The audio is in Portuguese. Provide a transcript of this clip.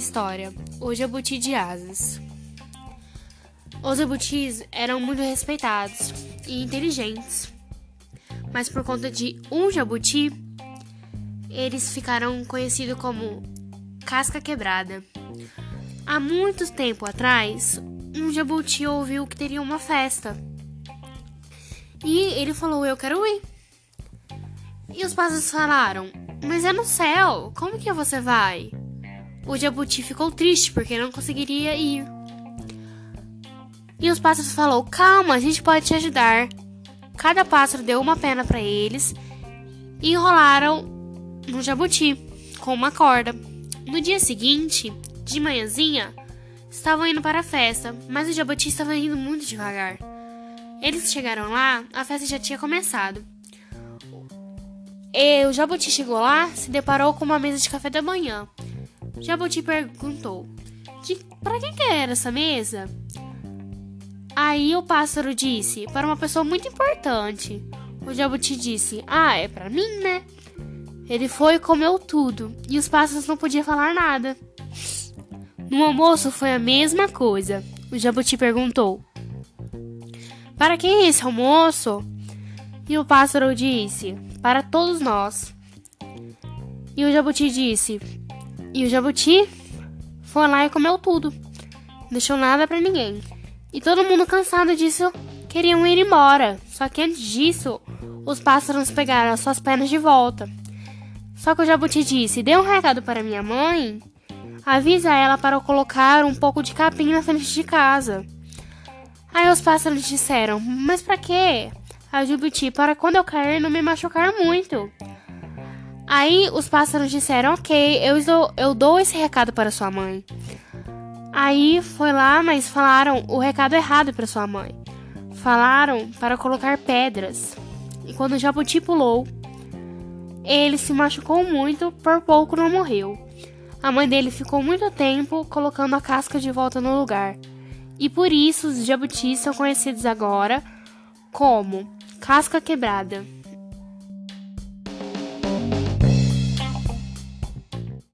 história: O Jabuti de Asas. Os jabutis eram muito respeitados e inteligentes, mas por conta de um jabuti, eles ficaram conhecidos como casca quebrada. Há muito tempo atrás, um jabuti ouviu que teria uma festa. E ele falou: Eu quero ir. E os pássaros falaram: Mas é no céu, como que você vai? O jabuti ficou triste porque não conseguiria ir. E os pássaros falou: Calma, a gente pode te ajudar. Cada pássaro deu uma pena para eles e enrolaram no jabuti com uma corda. No dia seguinte, de manhãzinha, estavam indo para a festa, mas o jabuti estava indo muito devagar. Eles chegaram lá, a festa já tinha começado. E o jabuti chegou lá, se deparou com uma mesa de café da manhã. Jabuti perguntou: de, Para quem que era essa mesa? Aí o pássaro disse: Para uma pessoa muito importante. O jabuti disse: Ah, é para mim, né? Ele foi e comeu tudo, e os pássaros não podiam falar nada. No almoço foi a mesma coisa. O jabuti perguntou: Para quem é esse almoço? E o pássaro disse: Para todos nós. E o jabuti disse: E o jabuti foi lá e comeu tudo. Não deixou nada para ninguém. E todo mundo cansado disso queriam ir embora. Só que antes disso, os pássaros pegaram as suas pernas de volta. Só que o jabuti disse: Dê um recado para minha mãe. Avisa ela para colocar um pouco de capim na frente de casa. Aí os pássaros disseram: Mas para quê? A jabuti, para quando eu cair não me machucar muito. Aí os pássaros disseram: Ok, eu dou, eu dou esse recado para sua mãe. Aí foi lá, mas falaram o recado errado para sua mãe. Falaram para colocar pedras. E quando o jabuti pulou, ele se machucou muito, por pouco não morreu. A mãe dele ficou muito tempo colocando a casca de volta no lugar. E por isso os jabutis são conhecidos agora como casca quebrada.